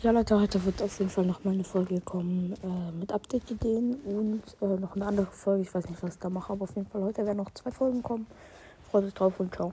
Ja, Leute, heute wird auf jeden Fall noch mal eine Folge kommen äh, mit Update-Ideen und äh, noch eine andere Folge. Ich weiß nicht, was ich da mache, aber auf jeden Fall heute werden noch zwei Folgen kommen. Freut euch drauf und ciao.